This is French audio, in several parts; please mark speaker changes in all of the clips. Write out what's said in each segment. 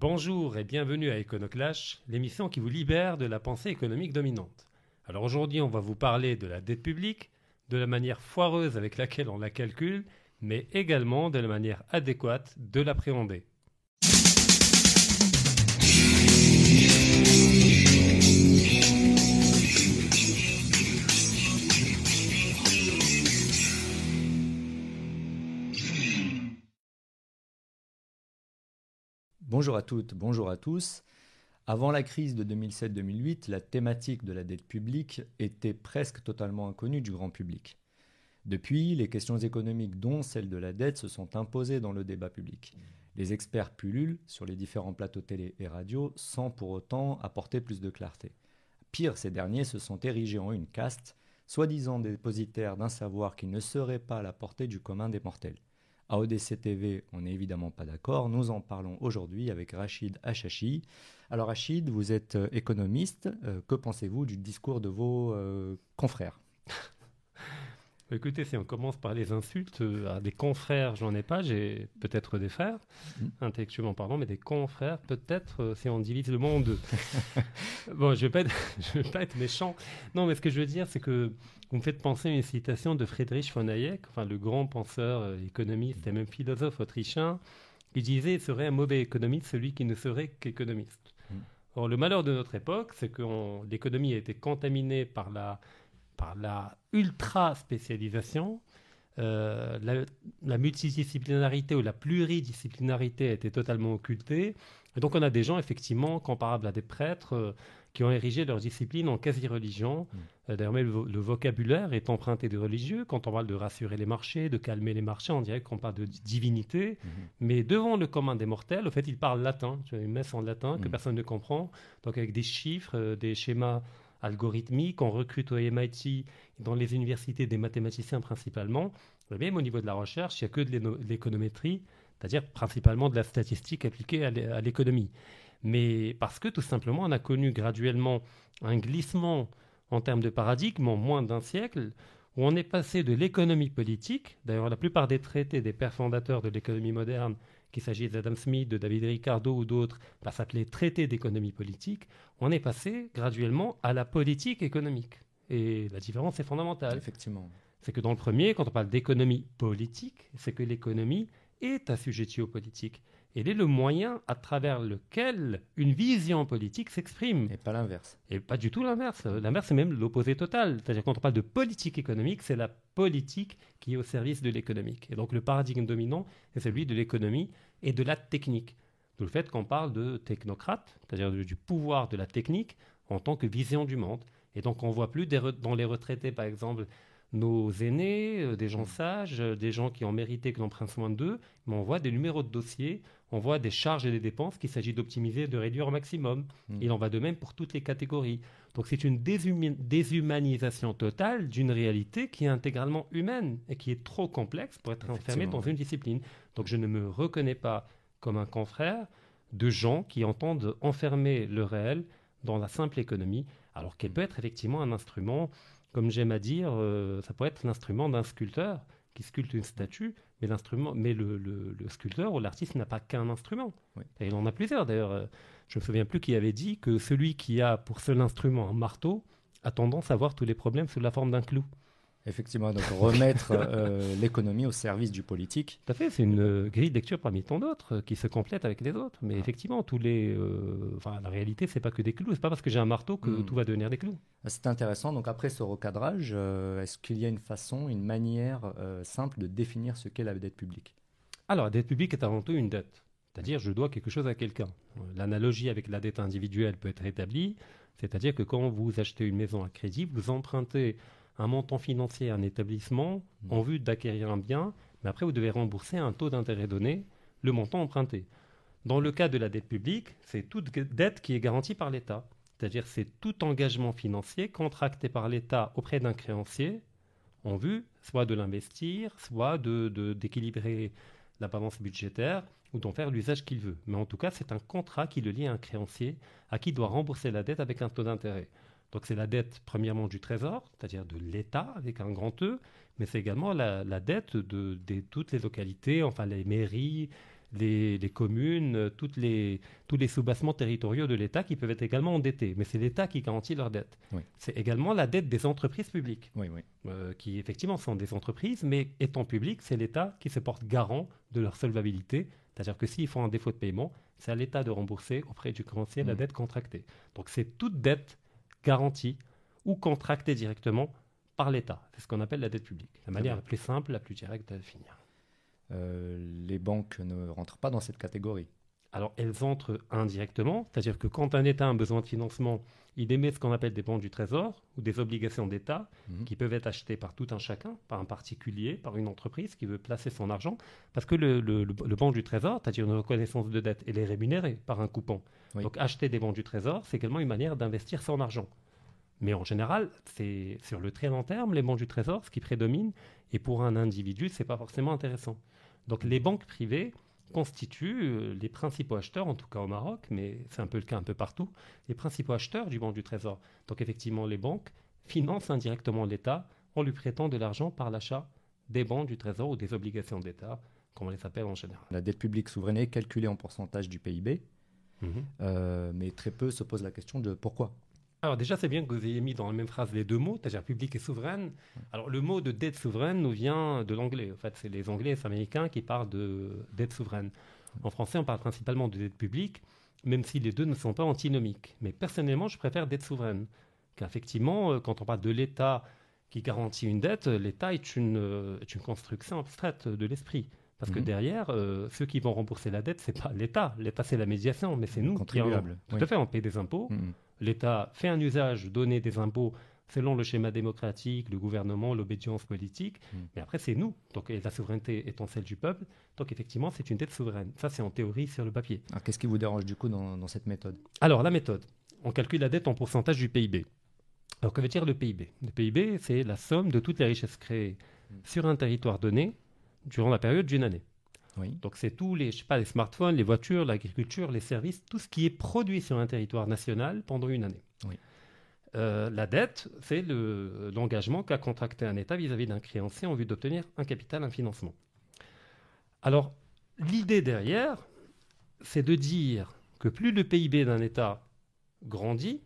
Speaker 1: Bonjour et bienvenue à Econoclash, l'émission qui vous libère de la pensée économique dominante. Alors aujourd'hui, on va vous parler de la dette publique, de la manière foireuse avec laquelle on la calcule, mais également de la manière adéquate de l'appréhender.
Speaker 2: Bonjour à toutes, bonjour à tous. Avant la crise de 2007-2008, la thématique de la dette publique était presque totalement inconnue du grand public. Depuis, les questions économiques, dont celle de la dette, se sont imposées dans le débat public. Les experts pullulent sur les différents plateaux télé et radio sans pour autant apporter plus de clarté. Pire, ces derniers se sont érigés en une caste, soi-disant dépositaires d'un savoir qui ne serait pas à la portée du commun des mortels. À ODC TV, on n'est évidemment pas d'accord. Nous en parlons aujourd'hui avec Rachid Achachi. Alors Rachid, vous êtes euh, économiste. Euh, que pensez-vous du discours de vos euh, confrères?
Speaker 1: Écoutez, si on commence par les insultes euh, à des confrères, j'en ai pas, j'ai peut-être des frères, mm. intellectuellement parlant, mais des confrères, peut-être, euh, si on divise le monde. bon, je ne vais, vais, pas être méchant. Non, mais ce que je veux dire, c'est que vous me faites penser à une citation de Friedrich von Hayek, enfin, le grand penseur, euh, économiste et même philosophe autrichien, qui disait il serait un mauvais économiste celui qui ne serait qu'économiste. Mm. Or, le malheur de notre époque, c'est que l'économie a été contaminée par la par la ultra spécialisation, euh, la, multidisciplinarité ou la pluridisciplinarité a été totalement occultée. Et donc on a des gens effectivement comparables à des prêtres euh, qui ont érigé leur discipline en quasi-religion. Mm. Euh, d'ailleurs, le, vocabulaire est emprunté de religieux. Quand on parle de rassurer les marchés, de calmer les marchés, on dirait qu'on parle de divinité. Mm-hmm. Mais devant le commun des mortels, au fait, ils parlent latin. Une messe en latin que mm. personne ne comprend. Donc avec des chiffres, des schémas algorithmique, on recrute au MIT, dans les universités des mathématiciens principalement, même au niveau de la recherche, il n'y a que de l'économétrie, c'est-à-dire principalement de la statistique appliquée à l'économie. Mais parce que tout simplement, on a connu graduellement un glissement en termes de paradigme en moins d'un siècle, où on est passé de l'économie politique, d'ailleurs la plupart des traités des pères fondateurs de l'économie moderne qu'il s'agisse d'Adam Smith, de David Ricardo ou d'autres, ça s'appelait traité d'économie politique, on est passé graduellement à la politique économique. Et la différence est fondamentale.
Speaker 2: Effectivement.
Speaker 1: C'est que dans le premier, quand on parle d'économie politique, c'est que l'économie est assujettie aux politiques. Elle est le moyen à travers lequel une vision politique s'exprime.
Speaker 2: Et pas l'inverse.
Speaker 1: Et pas du tout l'inverse. L'inverse, c'est même l'opposé total. C'est-à-dire quand on parle de politique économique, c'est la politique qui est au service de l'économique. Et donc le paradigme dominant, c'est celui de l'économie et de la technique. D'où le fait qu'on parle de technocrate, c'est-à-dire du pouvoir de la technique en tant que vision du monde. Et donc on voit plus dans les retraités, par exemple, nos aînés, euh, des gens sages, euh, des gens qui ont mérité que l'on prenne soin d'eux, mais on voit des numéros de dossier, on voit des charges et des dépenses qu'il s'agit d'optimiser, de réduire au maximum. Hmm. Il en va de même pour toutes les catégories. Donc c'est une déshumanisation totale d'une réalité qui est intégralement humaine et qui est trop complexe pour être enfermée dans une discipline. Donc je ne me reconnais pas comme un confrère de gens qui entendent enfermer le réel dans la simple économie, alors qu'elle peut être effectivement un instrument comme j'aime à dire, euh, ça pourrait être l'instrument d'un sculpteur qui sculpte une statue, mais, l'instrument, mais le, sculpteur ou l'artiste n'a pas qu'un instrument. Et il en a plusieurs d'ailleurs. Euh, je ne me souviens plus qui avait dit que celui qui a pour seul instrument un marteau a tendance à voir tous les problèmes sous la forme d'un clou.
Speaker 2: Effectivement, donc remettre euh, l'économie au service du politique.
Speaker 1: Tout à fait, c'est une euh, grille de lecture parmi tant d'autres euh, qui se complète avec les autres. Mais ah. effectivement, tous les, enfin, la réalité, c'est pas que des clous. C'est pas parce que j'ai un marteau que hmm. tout va devenir des clous.
Speaker 2: Ah, c'est intéressant. Donc après ce recadrage, est-ce qu'il y a une façon, une manière simple de définir ce qu'est la dette publique?
Speaker 1: Alors, la dette publique est avant tout une dette. C'est-à-dire, je dois quelque chose à quelqu'un. L'analogie avec la dette individuelle peut être établie. C'est-à-dire que quand vous achetez une maison à crédit, vous empruntez un montant financier à un établissement mmh. en vue d'acquérir un bien, mais après vous devez rembourser un taux d'intérêt donné, le montant emprunté. Dans le cas de la dette publique, c'est toute dette qui est garantie par l'État. C'est-à-dire c'est tout engagement financier contracté par l'État auprès d'un créancier en vue soit de l'investir, soit d'équilibrer de, la balance budgétaire ou d'en faire l'usage qu'il veut. Mais en tout cas, c'est un contrat qui le lie à un créancier à qui doit rembourser la dette avec un taux d'intérêt. Donc c'est la dette premièrement du Trésor, c'est-à-dire de l'État avec un grand E, mais c'est également la, dette de, toutes les localités, enfin les mairies, les, communes, toutes les, tous les sous-bassements territoriaux de l'État qui peuvent être également endettés. Mais c'est l'État qui garantit leur dette. C'est également la dette des entreprises publiques, euh, qui effectivement sont des entreprises, mais étant publiques, c'est l'État qui se porte garant de leur solvabilité. C'est-à-dire que s'ils font un défaut de paiement, c'est à l'État de rembourser auprès du créancier la dette contractée. Donc c'est toute dette garantie ou contractée directement par l'État. C'est ce qu'on appelle la dette publique. La manière la plus simple, la plus directe à définir.
Speaker 2: Euh, les banques ne rentrent pas dans cette catégorie.
Speaker 1: Alors elles entrent indirectement, c'est-à-dire que quand un État a un besoin de financement, il émet ce qu'on appelle des bons du Trésor ou des obligations d'État mhm. qui peuvent être achetées par tout un chacun, par un particulier, par une entreprise qui veut placer son argent, parce que le, le, bon du Trésor, c'est-à-dire une reconnaissance de dette, elle est rémunérée par un coupon. Donc acheter des bons du Trésor, c'est également une manière d'investir son argent. Mais en général, c'est sur le très long terme, les bons du Trésor, ce qui prédomine, et pour un individu, ce n'est pas forcément intéressant. Donc les banques privées constituent euh, les principaux acheteurs, en tout cas au Maroc, mais c'est un peu le cas un peu partout, les principaux acheteurs du banc du Trésor. Donc effectivement, les banques financent indirectement l'État en lui prêtant de l'argent par l'achat des bons du Trésor ou des obligations d'État, comme on les appelle en général.
Speaker 2: La dette publique souveraine est calculée en pourcentage du PIB, mhm. euh, mais très peu se posent la question de pourquoi
Speaker 1: alors déjà, c'est bien que vous ayez mis dans la même phrase les deux mots, c'est-à-dire public et souveraine. Alors le mot de dette souveraine nous vient de l'anglais. En fait, c'est les Anglais et les Américains qui parlent de dette souveraine. En français, on parle principalement de dette publique, même si les deux ne sont pas antinomiques. Mais personnellement, je préfère dette souveraine. Car effectivement, euh, quand on parle de l'État qui garantit une dette, l'État est une, euh, une construction abstraite de l'esprit. Parce que mhm. derrière, euh, ceux qui vont rembourser la dette, c'est pas l'État. L'État, c'est la médiation, mais c'est nous
Speaker 2: qui en,
Speaker 1: Tout à fait, on paye des impôts. Mhm l'État fait un usage donné des impôts selon le schéma démocratique, le gouvernement, l'obédience politique. Hmm. Mais après, c'est nous. Donc, la souveraineté étant celle du peuple. Donc, effectivement, c'est une dette souveraine. Ça, c'est en théorie sur le papier.
Speaker 2: qu'est-ce qui vous dérange du coup dans, cette méthode?
Speaker 1: Alors, la méthode. On calcule la dette en pourcentage du PIB. Alors, que veut dire le PIB Le PIB, c'est la somme de toutes les richesses créées hmm. sur un territoire donné durant la période d'une année. Donc c'est tous les, je sais pas, les smartphones, les voitures, l'agriculture, les services, tout ce qui est produit sur un territoire national pendant une année. Euh, la dette, c'est l'engagement qu'a contracté un État vis-à-vis d'un créancier en vue d'obtenir un capital, un financement. Alors, l'idée derrière, c'est de dire que plus le PIB d'un État grandit,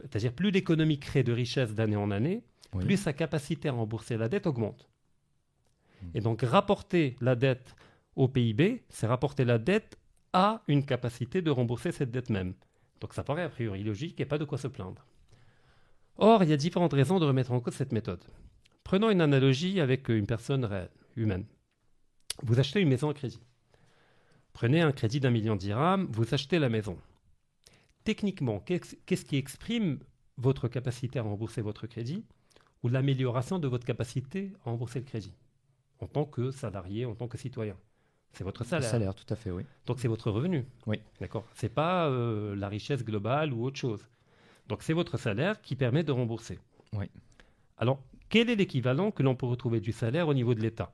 Speaker 1: c'est-à-dire plus l'économie crée de richesses d'année en année, plus sa capacité à rembourser la dette augmente. Et donc rapporter la dette au PIB, c'est rapporter la dette à une capacité de rembourser cette dette même. Donc ça paraît a priori logique et pas de quoi se plaindre. Or, il y a différentes raisons de remettre en cause cette méthode. Prenons une analogie avec une personne réelle, humaine. Vous achetez une maison à crédit. Prenez un crédit d'un million de vous achetez la maison. Techniquement, qu'est-ce qui exprime votre capacité à rembourser votre crédit ou l'amélioration de votre capacité à rembourser le crédit? En tant que salarié, en tant que citoyen. C'est votre salaire.
Speaker 2: Le salaire, tout à fait, oui.
Speaker 1: Donc c'est votre revenu.
Speaker 2: Oui.
Speaker 1: D'accord. C'est pas euh, la richesse globale ou autre chose. Donc c'est votre salaire qui permet de rembourser.
Speaker 2: Oui.
Speaker 1: Alors, quel est l'équivalent que l'on peut retrouver du salaire au niveau de l'État?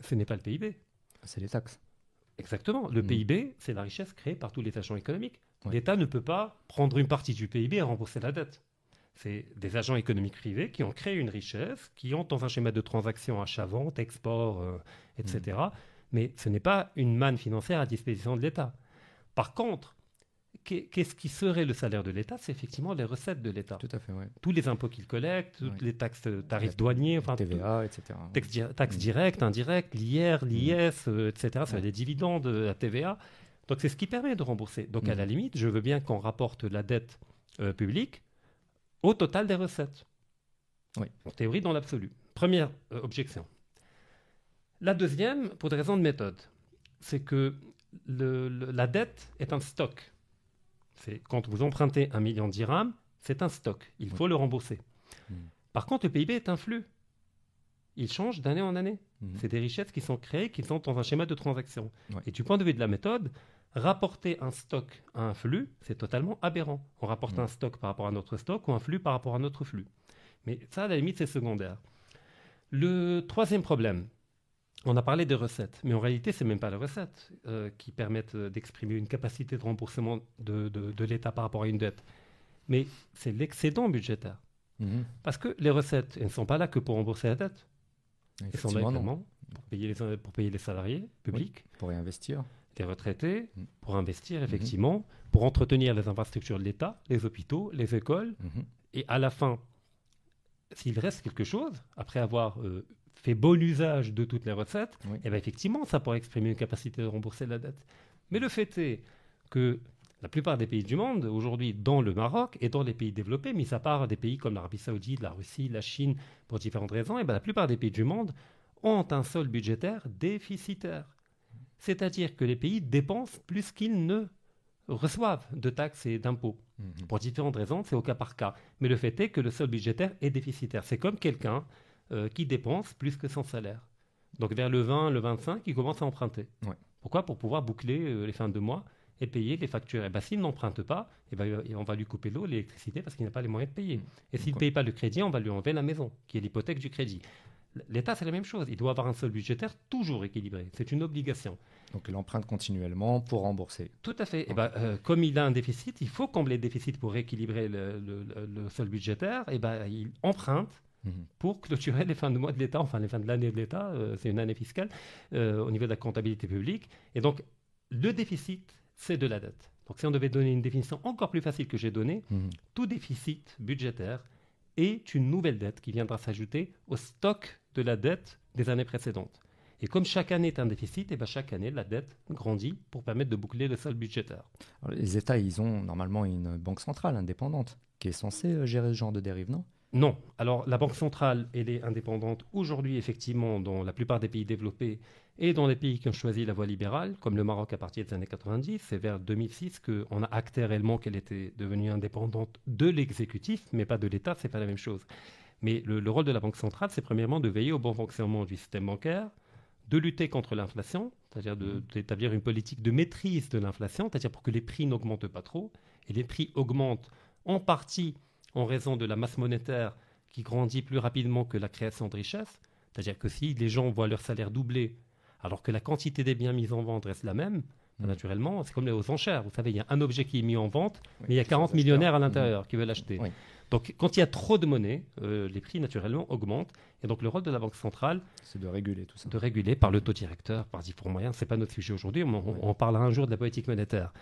Speaker 1: Ce n'est pas le PIB.
Speaker 2: C'est les taxes.
Speaker 1: Exactement. Le mm. PIB, c'est la richesse créée par tous les agents économiques. L'État ne peut pas prendre une partie du PIB et rembourser la dette. C'est des agents économiques privés qui ont créé une richesse, qui ont dans un schéma de transaction achat-vente, export, euh, etc. Mm. Mais ce n'est pas une manne financière à disposition de l'État. Par contre, qu'est-ce qui serait le salaire de l'État? C'est effectivement les recettes de l'État.
Speaker 2: Tout à fait, oui.
Speaker 1: Tous les impôts qu'il collecte, toutes les taxes, tarifs douaniers, enfin,
Speaker 2: TVA, etc.
Speaker 1: Taxes, directes, indirectes, l'IR, mm. l'IS, etc. Euh, c'est les dividendes, la TVA. Donc c'est ce qui permet de rembourser. Donc à mm. la limite, je veux bien qu'on rapporte la dette euh, publique au total des recettes.
Speaker 2: Oui.
Speaker 1: En théorie, dans l'absolu. Première euh, objection. La deuxième, pour des raisons de méthode, c'est que la dette est un stock. C'est quand vous empruntez un million de dirhams, c'est un stock. Il faut le rembourser. Hmm. Par contre, le PIB est un flux. Il change d'année en année. Hmm. C'est des richesses qui sont créées, qui sont dans un schéma de transaction. Et du point de vue de la méthode, rapporter un stock à un flux, c'est totalement aberrant. On rapporte mm. un stock par rapport à notre stock ou un flux par rapport à notre flux. Mais ça, à la limite, c'est secondaire. Le troisième problème, on a parlé des recettes, mais en réalité, ce n'est même pas les recettes euh, qui permettent euh, d'exprimer une capacité de remboursement de, l'État par rapport à une dette, mais c'est l'excédent budgétaire. Mm-hmm. Parce que les recettes, elles ne sont pas là que pour rembourser la dette. Elles sont là également pour payer les, pour payer les salariés publics.
Speaker 2: pour réinvestir.
Speaker 1: Les retraités, mm. pour investir effectivement, pour entretenir les infrastructures de l'État, les hôpitaux, les écoles. Mm-hmm. Et à la fin, s'il reste quelque chose, après avoir euh, fait bon usage de toutes les recettes, et eh bien effectivement, ça pourrait exprimer une capacité de rembourser la dette. Mais le fait est que la plupart des pays du monde, aujourd'hui, dans le Maroc et dans les pays développés, mis à part des pays comme l'Arabie Saoudite, la Russie, la Chine, pour différentes raisons, et eh bien la plupart des pays du monde ont un sol budgétaire déficitaire. C'est-à-dire que les pays dépensent plus qu'ils ne reçoivent de taxes et d'impôts. Mhm. Pour différentes raisons, c'est au cas par cas. Mais le fait est que le solde budgétaire est déficitaire. C'est comme quelqu'un euh, qui dépense plus que son salaire. Donc vers le 20, le 25, il commence à emprunter. Pourquoi? Pour pouvoir boucler euh, les fins de mois et payer les factures. Et ben, s'il n'emprunte pas, et ben, on va lui couper l'eau, l'électricité, parce qu'il n'a pas les moyens de payer. Et s'il ne paye pas le crédit, on va lui enlever la maison, qui est l'hypothèque du crédit. L'État, c'est la même chose. Il doit avoir un solde budgétaire toujours équilibré. C'est une obligation.
Speaker 2: Donc il emprunte continuellement pour rembourser.
Speaker 1: Tout à fait. Et ben, euh, comme il a un déficit, il faut combler le déficit pour rééquilibrer le, le, solde budgétaire. Et ben, il emprunte mhm. pour clôturer les fins de mois de l'État, enfin les fins de l'année de l'État, euh, c'est une année fiscale, euh, au niveau de la comptabilité publique. Et donc, le déficit, c'est de la dette. Donc, si on devait donner une définition encore plus facile que j'ai donnée, mhm. tout déficit budgétaire est une nouvelle dette qui viendra s'ajouter au stock de la dette des années précédentes. Et comme chaque année est un déficit, et eh ben chaque année, la dette grandit pour permettre de boucler le solde budgétaire.
Speaker 2: les États, ils ont normalement une banque centrale indépendante qui est censée euh, gérer ce genre de dérive, non?
Speaker 1: Non. Alors, la banque centrale, elle est indépendante aujourd'hui, effectivement, dans la plupart des pays développés et dans les pays qui ont choisi la voie libérale, comme le Maroc à partir des années 90. C'est vers 2006 qu'on a acté réellement qu'elle était devenue indépendante de l'exécutif, mais pas de l'État, c'est pas la même chose. Mais le, le rôle de la Banque centrale, c'est premièrement de veiller au bon fonctionnement du système bancaire, de lutter contre l'inflation, c'est-à-dire mmh. d'établir une politique de maîtrise de l'inflation, c'est-à-dire pour que les prix n'augmentent pas trop. Et les prix augmentent en partie en raison de la masse monétaire qui grandit plus rapidement que la création de richesses. C'est-à-dire que si les gens voient leur salaire doubler alors que la quantité des biens mis en vente reste la même, mmh. naturellement, c'est comme aux enchères. Vous savez, il y a un objet qui est mis en vente, mais il y a 40 millionnaires à l'intérieur mmh. qui veulent l'acheter. Donc, quand il y a trop de monnaie, euh, les prix naturellement augmentent. Et donc, le rôle de la Banque centrale,
Speaker 2: c'est de réguler tout ça.
Speaker 1: De réguler par le taux directeur, par différents moyens. C'est pas notre sujet aujourd'hui. On, on, parlera un jour de la politique monétaire.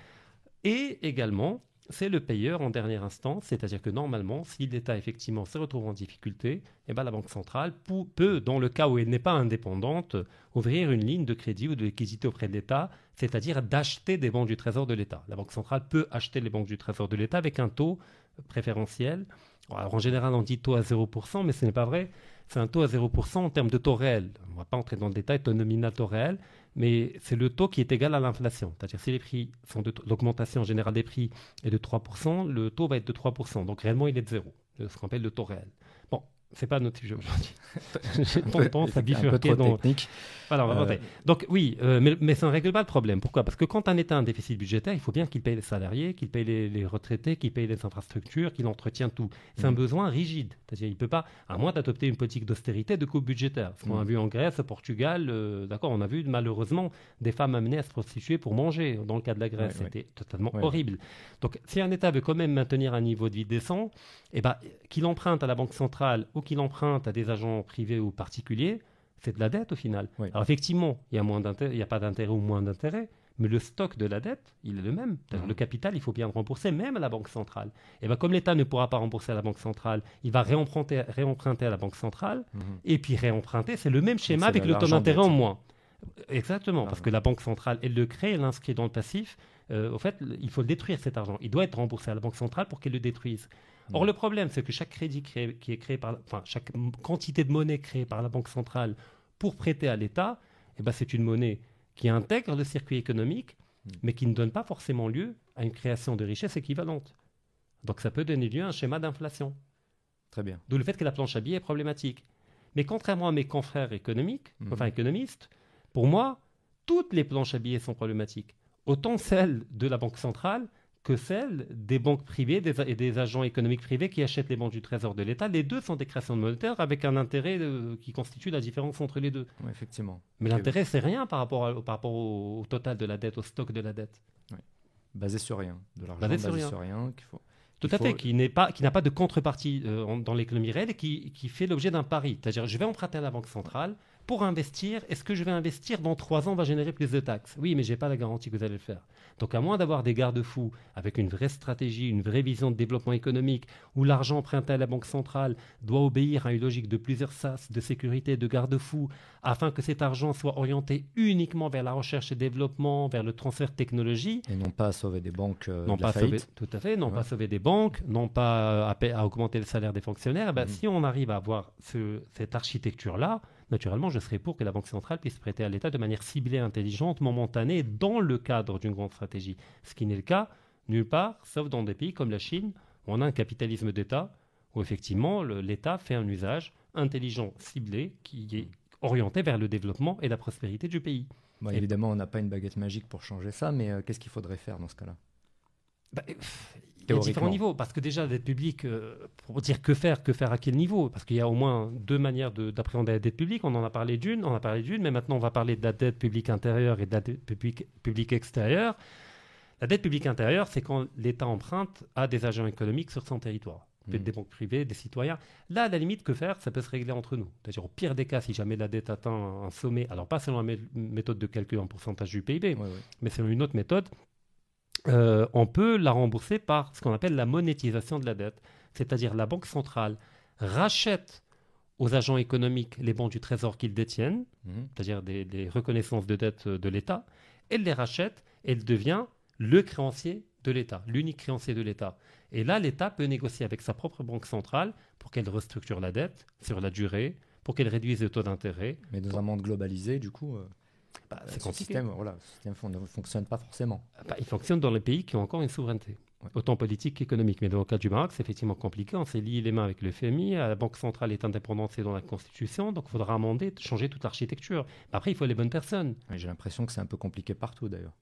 Speaker 1: Et également, c'est le payeur en dernière instance, c'est-à-dire que normalement, si l'État effectivement se retrouve en difficulté, eh ben, la Banque centrale peut, dans le cas où elle n'est pas indépendante, ouvrir une ligne de crédit ou de liquidité auprès de l'État, c'est-à-dire d'acheter des banques du Trésor de l'État. La Banque centrale peut acheter les banques du Trésor de l'État avec un taux préférentiel. En général, on dit taux à 0%, mais ce n'est pas vrai. C'est un taux à 0% en termes de taux réel. On ne va pas entrer dans le détail, taux nominal, taux réel, mais c'est le taux qui est égal à l'inflation. C'est-à-dire si les prix sont l'augmentation générale des prix est de 3%, le taux va être de 3%. Donc réellement, il est de 0, ce qu'on appelle le taux réel c'est pas notre sujet aujourd'hui.
Speaker 2: J'ai tendance à bifurquer. Technique.
Speaker 1: Voilà, on va euh... Donc oui, euh, mais, mais, ça ne règle pas le problème. Pourquoi? Parce que quand un État a un déficit budgétaire, il faut bien qu'il paye les salariés, qu'il paye les, retraités, qu'il paye les infrastructures, qu'il entretient tout. C'est un mm. besoin rigide. C'est-à-dire, il peut pas, à moins d'adopter une politique d'austérité, de coupe budgétaire. Ce qu'on a mm. vu en Grèce, au Portugal, euh, d'accord, on a vu malheureusement des femmes amenées à se prostituer pour manger. Dans le cas de la Grèce, c'était totalement horrible. Donc, si un État veut quand même maintenir un niveau de vie décent, eh ben, qu'il emprunte à la Banque centrale ou qu'il emprunte à des agents privés ou particuliers, c'est de la dette au final. Alors effectivement, il n'y a, pas d'intérêt ou moins d'intérêt, mais le stock de la dette, il est le même. Mhm. Le capital, il faut bien le rembourser, même à la Banque centrale. Et bien, comme l'État ne pourra pas rembourser à la Banque centrale, il va réemprunter, réemprunter à la Banque centrale, mhm. et puis réemprunter, c'est le même schéma avec le taux d'intérêt en moins. Exactement, parce que la Banque centrale, elle le crée, elle l'inscrit dans le passif. Euh, au fait, il faut détruire cet argent. Il doit être remboursé à la Banque centrale pour qu'elle le détruise. Or, le problème, c'est que chaque crédit qui est créé par, enfin, chaque quantité de monnaie créée par la Banque centrale pour prêter à l'État, eh ben, c'est une monnaie qui intègre le circuit économique, mm. mais qui ne donne pas forcément lieu à une création de richesse équivalente. Donc, ça peut donner lieu à un schéma d'inflation.
Speaker 2: Très bien.
Speaker 1: D'où le fait que la planche à billets est problématique. Mais contrairement à mes confrères économiques, mm. enfin économistes, pour moi, toutes les planches à billets sont problématiques. Autant celles de la Banque centrale que celle des banques privées et des agents économiques privés qui achètent les banques du Trésor de l'État. Les deux sont des créations de monétaires avec un intérêt euh, qui constitue la différence entre les deux.
Speaker 2: effectivement.
Speaker 1: Mais l'intérêt, c'est rien par rapport, par rapport au, total de la dette, au stock de la dette.
Speaker 2: Basé sur rien. De l'argent basé, sur rien.
Speaker 1: faut, Tout à fait, qui n'est pas, qui n'a pas de contrepartie euh, dans l'économie réelle et qui, qui fait l'objet d'un pari. C'est-à-dire, je vais emprunter à la Banque centrale, pour investir, est-ce que je vais investir dans trois ans, on va générer plus de taxes? Oui, mais je n'ai pas la garantie que vous allez le faire. Donc à moins d'avoir des garde-fous avec une vraie stratégie, une vraie vision de développement économique, où l'argent emprunté à la Banque centrale doit obéir à une logique de plusieurs sas, de sécurité, de garde-fous, afin que cet argent soit orienté uniquement vers la recherche et développement, vers le transfert de technologie.
Speaker 2: Et non pas à sauver des banques. Euh,
Speaker 1: non pas sauver, tout à fait, non pas sauver des banques, non pas à, augmenter le salaire des fonctionnaires. Ben, mmh. Si on arrive à avoir cette architecture-là, naturellement, je serais pour que la Banque centrale puisse prêter à l'État de manière ciblée, intelligente, momentanée, dans le cadre d'une grande stratégie. Ce qui n'est le cas nulle part, sauf dans des pays comme la Chine, où on a un capitalisme d'État, où effectivement l'État fait un usage intelligent, ciblé, qui est orienté vers le développement et la prospérité du pays.
Speaker 2: évidemment, on n'a pas une baguette magique pour changer ça, mais euh, qu'est-ce qu'il faudrait faire dans ce cas-là?
Speaker 1: Bah, il y a différents niveaux. Parce que déjà, la dette publique, euh, pour dire que faire, que faire à quel niveau? Parce qu'il y a au moins deux manières d'appréhender la dette publique. On en a parlé d'une, on a parlé d'une, mais maintenant on va parler de la dette publique intérieure et de la dette publique, publique extérieure. La dette publique intérieure, c'est quand l'État emprunte à des agents économiques sur son territoire. Peut-être mmh. des banques privées, des citoyens. Là, à la limite, que faire? Ça peut se régler entre nous. C'est-à-dire, au pire des cas, si jamais la dette atteint un sommet, alors pas selon la méthode de calcul en pourcentage du PIB, mais selon une autre méthode, euh, on peut la rembourser par ce qu'on appelle la monétisation de la dette. C'est-à-dire la Banque centrale rachète aux agents économiques les bons du Trésor qu'ils détiennent, mhm. c'est-à-dire des, reconnaissances de dette de l'État, elle les rachète et elle devient le créancier de l'État, l'unique créancier de l'État. Et là, l'État peut négocier avec sa propre banque centrale pour qu'elle restructure la dette sur la durée, pour qu'elle réduise le taux d'intérêt.
Speaker 2: Mais dans un monde globalisé, du coup. Euh, bah, ce système, voilà, système ne fonctionne pas forcément.
Speaker 1: Bah, il fonctionne dans les pays qui ont encore une souveraineté, autant politique qu'économique. Mais dans le cas du Maroc, c'est effectivement compliqué. On s'est lié les mains avec le FMI, la Banque centrale est indépendante, c'est dans la Constitution, donc il faudra amender, changer toute l'architecture. Après, il faut les bonnes personnes.
Speaker 2: J'ai l'impression que c'est un peu compliqué partout d'ailleurs.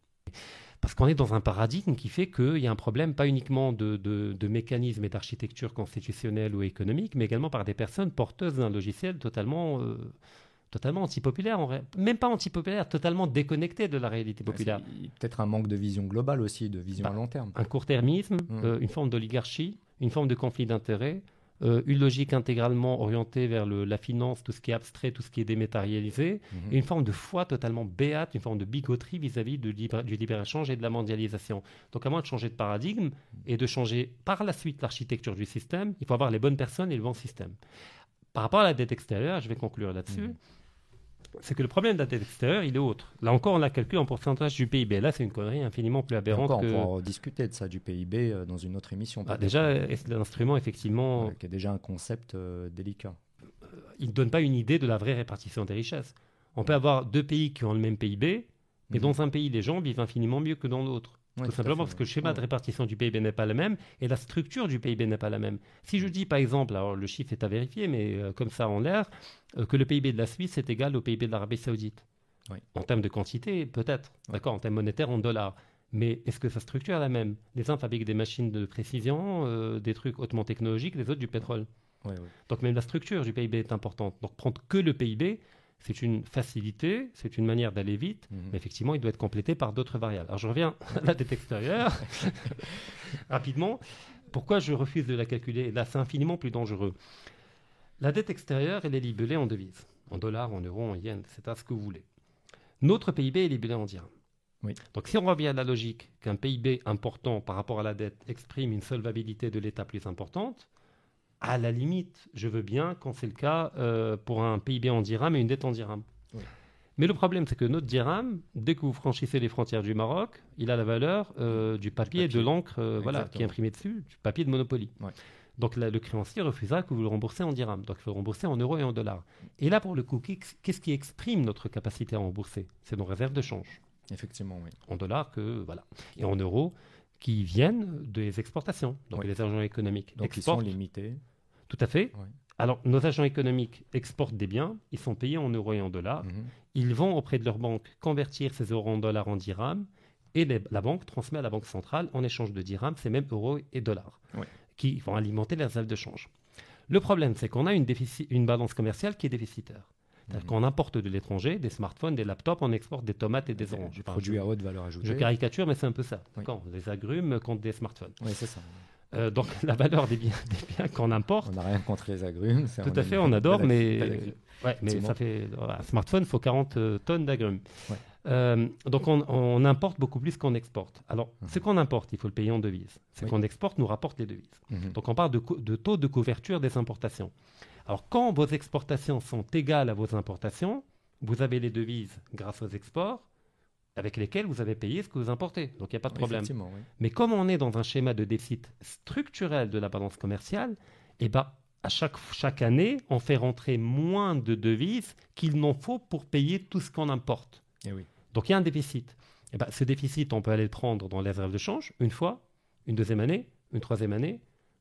Speaker 1: Parce qu'on est dans un paradigme qui fait qu'il y a un problème pas uniquement de, de, mécanismes et d'architecture constitutionnelle ou économique, mais également par des personnes porteuses d'un logiciel totalement euh, totalement antipopulaire, même pas antipopulaire, totalement déconnecté de la réalité populaire.
Speaker 2: Peut-être un manque de vision globale aussi, de vision
Speaker 1: bah,
Speaker 2: à long terme.
Speaker 1: Un court-termisme, mmh. euh, une forme d'oligarchie, une forme de conflit d'intérêts, euh, une logique intégralement orientée vers la finance, tout ce qui est abstrait, tout ce qui est dématérialisé, mmh. et une forme de foi totalement béate, une forme de bigoterie vis-à-vis du libre-échange et de la mondialisation. Donc à moins de changer de paradigme et de changer par la suite l'architecture du système, il faut avoir les bonnes personnes et le bon système. Par rapport à la dette extérieure, je vais conclure là-dessus. Mmh c'est que le problème de la dette extérieure, il est autre. Là encore, on la calculé en pourcentage du PIB. Là, c'est une connerie infiniment plus aberrante. Encore,
Speaker 2: on pourra discuter de ça, du PIB, euh, dans une autre émission.
Speaker 1: Ah, déjà, l'instrument, effectivement.
Speaker 2: qui est déjà un concept euh, délicat.
Speaker 1: Euh, il ne donne pas une idée de la vraie répartition des richesses. On peut avoir deux pays qui ont le même PIB, mais mhm. dans un pays, les gens vivent infiniment mieux que dans l'autre tout simplement parce que le schéma de répartition du PIB n'est pas le même et la structure du PIB n'est pas la même. Si je dis par exemple, alors le chiffre est à vérifier, mais euh, comme ça en l'air, euh, que le PIB de la Suisse est égal au PIB de l'Arabie Saoudite. En termes de quantité, peut-être, d'accord, en termes monétaires, en dollars. Mais est-ce que sa structure est la même? Les uns fabriquent des machines de précision, euh, des trucs hautement technologiques, les autres du pétrole. Donc même la structure du PIB est importante. Donc prendre que le PIB, c'est une facilité, c'est une manière d'aller vite, mhm. mais effectivement, il doit être complété par d'autres variables. Alors je reviens à la dette extérieure, rapidement. Pourquoi je refuse de la calculer? Là, c'est infiniment plus dangereux. La dette extérieure, elle est libellée en devises, en dollars, en euros, en yens, c'est à ce que vous voulez. Notre PIB est libellé en dirhams. Oui. Donc si on revient à la logique qu'un PIB important par rapport à la dette exprime une solvabilité de l'État plus importante, à la limite, je veux bien quand c'est le cas euh, pour un PIB en dirham et une dette en dirham. Mais le problème, c'est que notre dirham, dès que vous franchissez les frontières du Maroc, il a la valeur euh, du, papier, de l'encre euh, voilà, qui est imprimé dessus, du papier de Monopoly. Donc le créancier refusera que vous le remboursez en dirham. Donc il faut le rembourser en euros et en dollars. Et là, pour le coup, qu'est-ce qui exprime notre capacité à rembourser? C'est nos réserves de change.
Speaker 2: Effectivement, oui.
Speaker 1: En dollars, que, voilà. Et en euros, qui viennent des exportations, donc les agents économiques.
Speaker 2: Donc ils sont limités.
Speaker 1: Tout à fait. Alors, nos agents économiques exportent des biens, ils sont payés en euros et en dollars. Mhm. Ils vont auprès de leur banque convertir ces euros en dollars en dirhams et la banque transmet à la banque centrale en échange de dirhams ces mêmes euros et dollars qui vont alimenter les réserves de change. Le problème, c'est qu'on a une, une, balance commerciale qui est déficitaire. C'est-à-dire mhm. qu'on importe de l'étranger des smartphones, des laptops, on exporte des tomates et des oranges.
Speaker 2: Des produits à haute valeur ajoutée.
Speaker 1: Je caricature, mais c'est un peu ça. Quand les agrumes contre des smartphones.
Speaker 2: Oui, c'est ça.
Speaker 1: Euh, donc la valeur des biens, biens qu'on importe.
Speaker 2: On n'a rien contre les agrumes.
Speaker 1: Tout à fait, on adore, mais, ouais, mais ça fait un smartphone, il faut 40 euh, tonnes d'agrumes. Euh, donc on, importe beaucoup plus qu'on exporte. Alors mhm. ce qu'on importe, il faut le payer en devises. Ce qu'on exporte nous rapporte les devises. Mhm. Donc on parle de, de, taux de couverture des importations. Alors quand vos exportations sont égales à vos importations, vous avez les devises grâce aux exports avec lesquels vous avez payé ce que vous importez. Donc il n'y a pas de problème. Mais comme on est dans un schéma de déficit structurel de la balance commerciale, eh ben, à chaque, chaque année, on fait rentrer moins de devises qu'il n'en faut pour payer tout ce qu'on importe.
Speaker 2: Eh
Speaker 1: Donc il y a un déficit. Eh ben, ce déficit, on peut aller le prendre dans les réserves de change une fois, une deuxième année, une troisième année,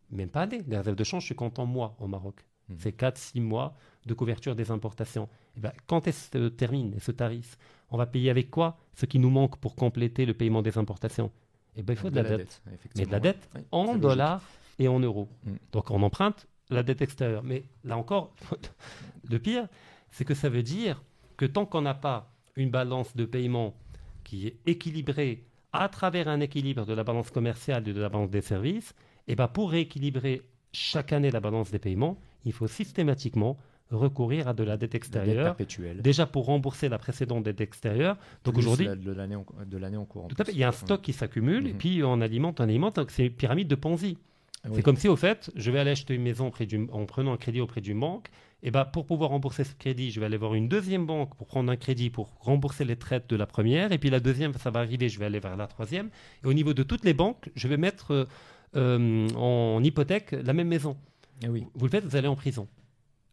Speaker 1: même pas année. Les réserves de change, je compte en mois au Maroc. Mmh. C'est 4-6 mois de couverture des importations. Eh ben, quand est-ce se termine ce tarif On va payer avec quoi Ce qui nous manque pour compléter le paiement des importations? Eh ben, Il faut de, la, dette. Mais de la dette en dollars et en euros. Mm. Donc on emprunte la dette extérieure. Mais là encore, le pire, c'est que ça veut dire que tant qu'on n'a pas une balance de paiement qui est équilibrée à travers un équilibre de la balance commerciale et de la balance des services, et eh ben pour rééquilibrer chaque année la balance des paiements, il faut systématiquement recourir à de la dette extérieure. déjà pour rembourser la précédente dette extérieure.
Speaker 2: Donc aujourd'hui. De l'année en, cours.
Speaker 1: Tout à fait. Il y a un stock qui s'accumule et mhm. puis on alimente, on alimente. C'est une pyramide de Ponzi. Ah c'est comme si, au fait, je vais aller acheter une maison auprès du, en prenant un crédit auprès d'une banque. Et ben, pour pouvoir rembourser ce crédit, je vais aller voir une deuxième banque pour prendre un crédit pour rembourser les traites de la première. Et puis la deuxième, ça va arriver, je vais aller vers la troisième. Et au niveau de toutes les banques, je vais mettre euh, euh, en hypothèque la même maison.
Speaker 2: Ah oui.
Speaker 1: Vous le faites, vous allez en prison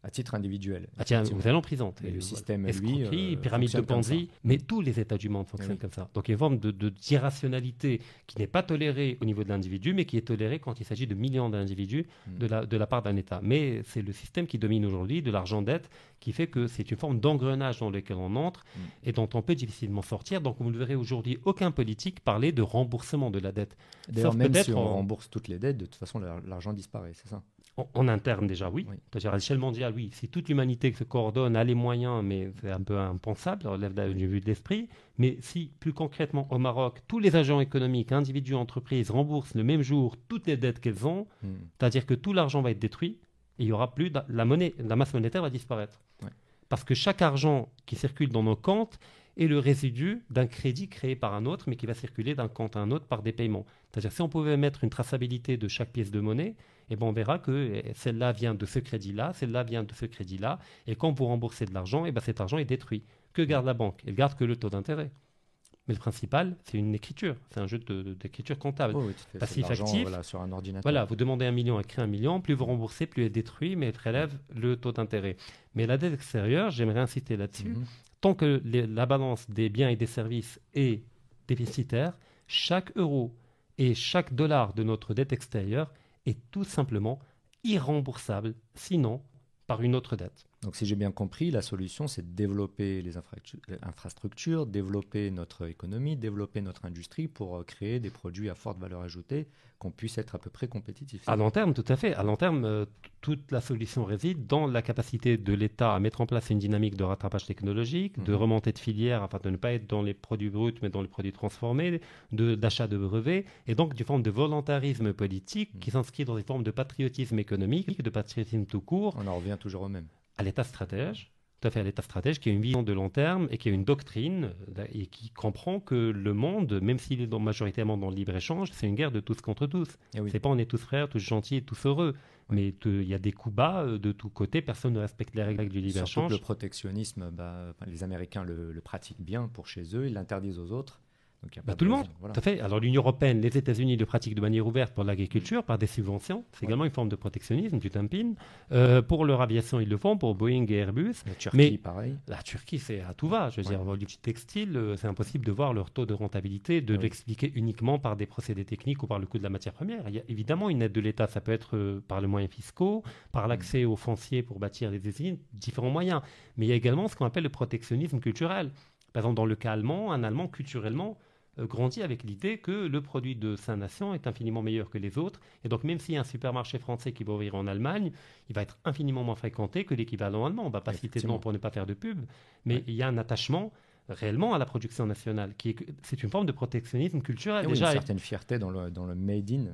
Speaker 2: à titre individuel.
Speaker 1: Ah tiens, vous allez en prison.
Speaker 2: Et le système, lui, euh,
Speaker 1: pyramide de Ponzi, mais tous les États du monde fonctionnent comme ça. Donc il y a une forme de, d'irrationalité qui n'est pas tolérée au niveau de l'individu, mais qui est tolérée quand il s'agit de millions d'individus mm. de, la, de la part d'un État. Mais c'est le système qui domine aujourd'hui, de l'argent dette, qui fait que c'est une forme d'engrenage dans lequel on entre mm. et dont on peut difficilement sortir. Donc vous ne verrez aujourd'hui aucun politique parler de remboursement de la dette.
Speaker 2: D'ailleurs, même si on rembourse toutes les dettes, de toute façon, l'argent disparaît, c'est ça?
Speaker 1: En, interne déjà, oui. C'est-à-dire à l'échelle mondiale, oui. Si toute l'humanité se coordonne, a les moyens, mais c'est un peu impensable, ça relève du vue de l'esprit. Mais si, plus concrètement, au Maroc, tous les agents économiques, individus, entreprises, remboursent le même jour toutes les dettes qu'elles ont, hmm. c'est-à-dire que tout l'argent va être détruit, et il y aura plus la monnaie, la masse monétaire va disparaître. Parce que chaque argent qui circule dans nos comptes est le résidu d'un crédit créé par un autre, mais qui va circuler d'un compte à un autre par des paiements. C'est-à-dire si on pouvait mettre une traçabilité de chaque pièce de monnaie, et ben on verra que eh, celle-là vient de ce crédit-là, celle-là vient de ce crédit-là, et quand vous remboursez de l'argent, et eh ben cet argent est détruit. Que garde la banque? Elle garde que le taux d'intérêt. Mais le principal, c'est une écriture, c'est un jeu d'écriture comptable.
Speaker 2: Oh
Speaker 1: Passif actif.
Speaker 2: Voilà, sur un ordinateur.
Speaker 1: Voilà, vous demandez un million, à créer un million, plus vous remboursez, plus elle détruit, mais elle prélève le taux d'intérêt. Mais la dette extérieure, j'aimerais insister là-dessus. Mhm. Tant que la balance des biens et des services est déficitaire, chaque euro et chaque dollar de notre dette extérieure est tout simplement irremboursable, sinon par une autre dette.
Speaker 2: Donc si j'ai bien compris, la solution, c'est de développer les infrastructures, développer notre économie, développer notre industrie pour euh, créer des produits à forte valeur ajoutée, qu'on puisse être à peu près compétitif.
Speaker 1: À long terme, tout à fait. À long terme, euh, toute la solution réside dans la capacité de l'État à mettre en place une dynamique de rattrapage technologique, de mhm. remontée de filière afin de ne pas être dans les produits bruts, mais dans les produits transformés, d'achat de, brevets, et donc d'une forme de volontarisme politique qui mhm. s'inscrit dans une forme de patriotisme économique, de patriotisme tout court.
Speaker 2: On en revient toujours au même
Speaker 1: à l'État stratège, tout à fait à l'État stratège, qui a une vision de long terme et qui a une doctrine euh, et qui comprend que le monde, même s'il est majoritairement dans le libre-échange, c'est une guerre de tous contre tous. Eh C'est pas on est tous frères, tous gentils et tous heureux. Mais il y a des coups bas euh, de tous côtés, personne ne respecte les règles du libre-échange.
Speaker 2: Le protectionnisme, bah, les Américains le, le, pratiquent bien pour chez eux, ils l'interdisent aux autres.
Speaker 1: Bah, tout le monde, tout à fait. Alors l'Union européenne, les États-Unis le pratiquent de manière ouverte pour l'agriculture, par des subventions. C'est également une forme de protectionnisme, du dumping. Euh, pour leur aviation, ils le font, pour Boeing et Airbus.
Speaker 2: La Turquie, Mais pareil.
Speaker 1: La Turquie, c'est à tout va. Je veux dire, du textile, euh, c'est impossible de voir leur taux de rentabilité, de l'expliquer uniquement par des procédés techniques ou par le coût de la matière première. Il y a évidemment une aide de l'État, ça peut être euh, par les moyens fiscaux, par l'accès aux fonciers pour bâtir des usines, différents moyens. Mais il y a également ce qu'on appelle le protectionnisme culturel. Par exemple, dans le cas allemand, un Allemand, culturellement, grandit avec l'idée que le produit de sa nation est infiniment meilleur que les autres. Et donc, même s'il y a un supermarché français qui va ouvrir en Allemagne, il va être infiniment moins fréquenté que l'équivalent allemand. On ne va pas citer de nom pour ne pas faire de pub, mais il y a un attachement réellement à la production nationale. qui est, C'est une forme de protectionnisme culturel.
Speaker 2: Il y a une certaine fierté dans le, dans le made in.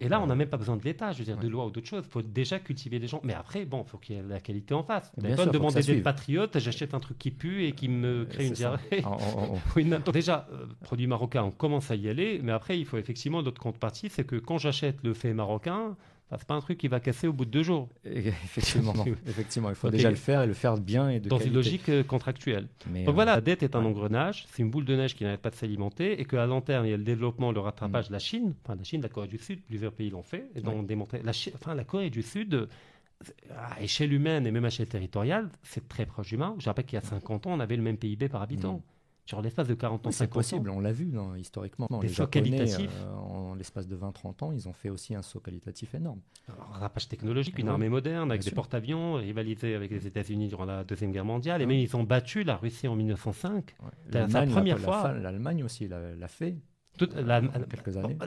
Speaker 1: Et là, on n'a même pas besoin de l'État, je veux dire, de loi ou d'autres choses. Il faut déjà cultiver les gens. Mais après, bon, il faut qu'il y ait la qualité en face. Bien pas demander d'être patriote, j'achète un truc qui pue et qui me crée une diarrhée. déjà, euh, produit marocain, on commence à y aller. Mais après, il faut effectivement d'autres contreparties. C'est que quand j'achète le fait marocain, ce c'est pas un truc qui va casser au bout de deux jours.
Speaker 2: Effectivement, effectivement il faut déjà le faire et le faire bien et de
Speaker 1: Dans une logique euh, contractuelle. Donc euh, voilà, la dette est un engrenage, c'est une boule de neige qui n'arrête pas de s'alimenter et qu'à long terme, il y a le développement, le rattrapage de la Chine, enfin la Chine, la Corée du Sud, plusieurs pays l'ont fait, et ont démontré. La, enfin, la Corée du Sud, à échelle humaine et même à échelle territoriale, c'est très proche du Je rappelle qu'il y a 50 ans, on avait le même PIB par habitant. Mm sur l'espace de 40 ans,
Speaker 2: C'est possible, on l'a vu historiquement.
Speaker 1: Des les qualitatifs.
Speaker 2: Euh, en l'espace de 20-30 ans, ils ont fait aussi un saut qualitatif énorme.
Speaker 1: un rattrapage technologique, une armée moderne avec des porte-avions, rivalisé avec les États-Unis durant la Deuxième Guerre mondiale, et même ils ont battu la Russie en 1905.
Speaker 2: C'est la première fois. L'Allemagne aussi l'a fait.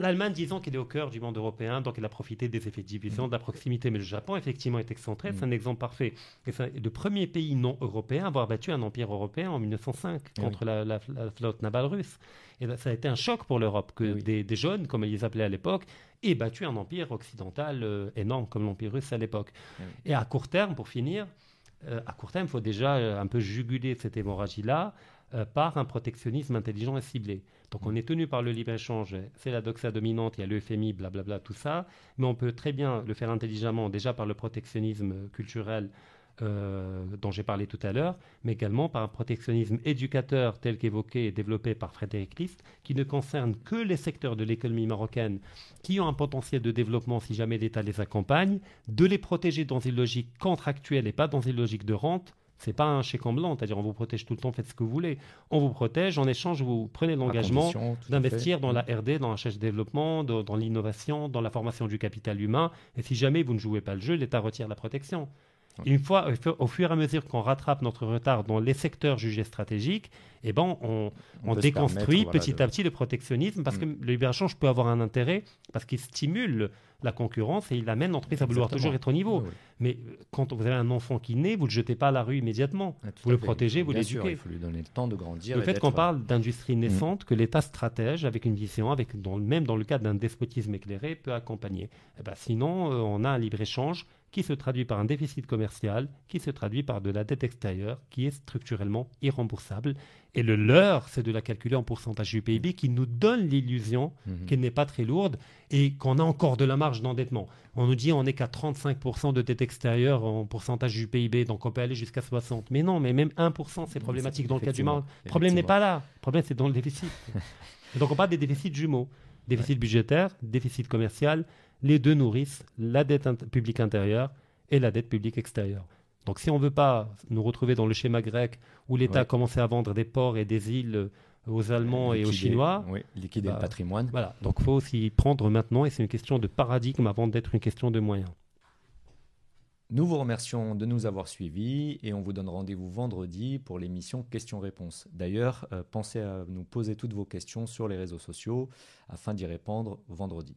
Speaker 1: L'Allemagne, disons qu'elle est au cœur du monde européen, donc elle a profité des effets de division, de la proximité. Mais le Japon, effectivement, est excentré. C'est un mm. exemple parfait. C'est le premier pays non européen à avoir battu un empire européen en 1905 eh contre la, flotte navale russe. Et ça a été un choc pour l'Europe que eh des, jeunes, comme ils les appelaient à l'époque, aient battu un empire occidental euh, énorme comme l'empire russe à l'époque. Eh Et à court terme, pour finir, euh, à court terme, il faut déjà euh, un peu juguler cette hémorragie-là par un protectionnisme intelligent et ciblé. Donc on est tenu par le libre-échange, c'est la doxa dominante, il y a l'euphémie, blablabla, tout ça, mais on peut très bien le faire intelligemment, déjà par le protectionnisme culturel euh, dont j'ai parlé tout à l'heure, mais également par un protectionnisme éducateur tel qu'évoqué et développé par Frédéric List, qui ne concerne que les secteurs de l'économie marocaine qui ont un potentiel de développement si jamais l'État les accompagne, de les protéger dans une logique contractuelle et pas dans une logique de rente, c'est pas un chèque en blanc, c'est-à-dire on vous protège tout le temps, faites ce que vous voulez. On vous protège, en échange, vous prenez l'engagement d'investir dans la RD, dans la recherche et développement, dans l'innovation, dans la formation du capital humain. Et si jamais vous ne jouez pas le jeu, l'État retire la protection. Une fois, au fur et à mesure qu'on rattrape notre retard dans les secteurs jugés stratégiques, eh ben, on, déconstruit petit à petit le protectionnisme parce que mm. le libre-échange peut avoir un intérêt parce qu'il stimule la concurrence et il amène l'entreprise à vouloir toujours être au niveau. Mais euh, quand vous avez un enfant qui naît, vous ne le jetez pas à la rue immédiatement. Ah, vous le protégez, vous l'éduquez.
Speaker 2: Il faut lui donner le temps de grandir.
Speaker 1: Le fait qu'on parle d'industrie naissante, mm. que l'État stratège avec une vision, avec, même dans le cadre d'un despotisme éclairé, peut accompagner. Eh ben, sinon, euh, on a un libre-échange qui se traduit par un déficit commercial, qui se traduit par de la dette extérieure, qui est structurellement irremboursable. Et le leur, c'est de la calculer en pourcentage du PIB, qui nous donne l'illusion mhm. qu'elle n'est pas très lourde et qu'on a encore de la marge d'endettement. On nous dit on n'est qu'à 35% de dette extérieure en pourcentage du PIB, donc on peut aller jusqu'à 60%. Mais non, mais même 1%, c'est problématique dans le cas du Maroc. Le problème n'est pas là, le problème c'est dans le déficit. donc on parle des déficits jumeaux. Déficit budgétaire, déficit commercial, les deux nourrissent la dette publique intérieure et la dette publique extérieure. Donc si on ne veut pas nous retrouver dans le schéma grec où l'État a commencé à vendre des ports et des îles euh, aux Allemands et aux Chinois.
Speaker 2: Oui, liquider le bah, patrimoine.
Speaker 1: Voilà, donc il faut s'y prendre maintenant et c'est une question de paradigme avant d'être une question de moyens.
Speaker 2: Nous vous remercions de nous avoir suivis et on vous donne rendez-vous vendredi pour l'émission Questions-réponses. D'ailleurs, euh, pensez à nous poser toutes vos questions sur les réseaux sociaux afin d'y répondre vendredi.